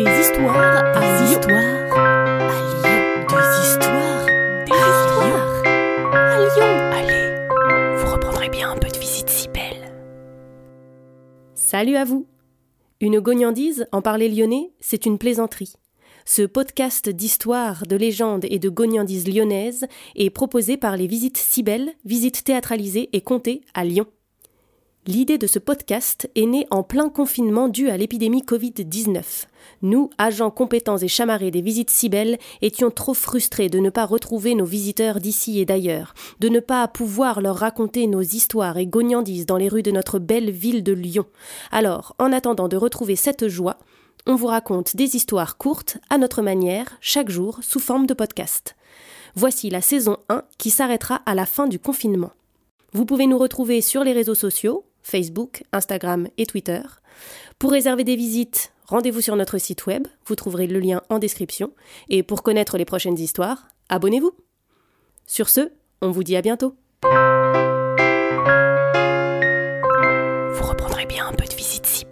Des histoires à Lyon. histoires à Lyon. Des histoires, des histoires à Lyon. Allez, vous reprendrez bien un peu de visite si belle. Salut à vous. Une gognandise, en parler lyonnais, c'est une plaisanterie. Ce podcast d'histoire, de légendes et de gognandises lyonnaises est proposé par les Visites Cybelles, visites théâtralisées et comptées à Lyon. L'idée de ce podcast est née en plein confinement dû à l'épidémie Covid-19. Nous, agents compétents et chamarrés des visites Cybelles, étions trop frustrés de ne pas retrouver nos visiteurs d'ici et d'ailleurs, de ne pas pouvoir leur raconter nos histoires et gognandises dans les rues de notre belle ville de Lyon. Alors, en attendant de retrouver cette joie, on vous raconte des histoires courtes, à notre manière, chaque jour, sous forme de podcast. Voici la saison 1 qui s'arrêtera à la fin du confinement. Vous pouvez nous retrouver sur les réseaux sociaux, Facebook, Instagram et Twitter. Pour réserver des visites, rendez-vous sur notre site web, vous trouverez le lien en description, et pour connaître les prochaines histoires, abonnez-vous. Sur ce, on vous dit à bientôt. Vous reprendrez bien un peu de visite si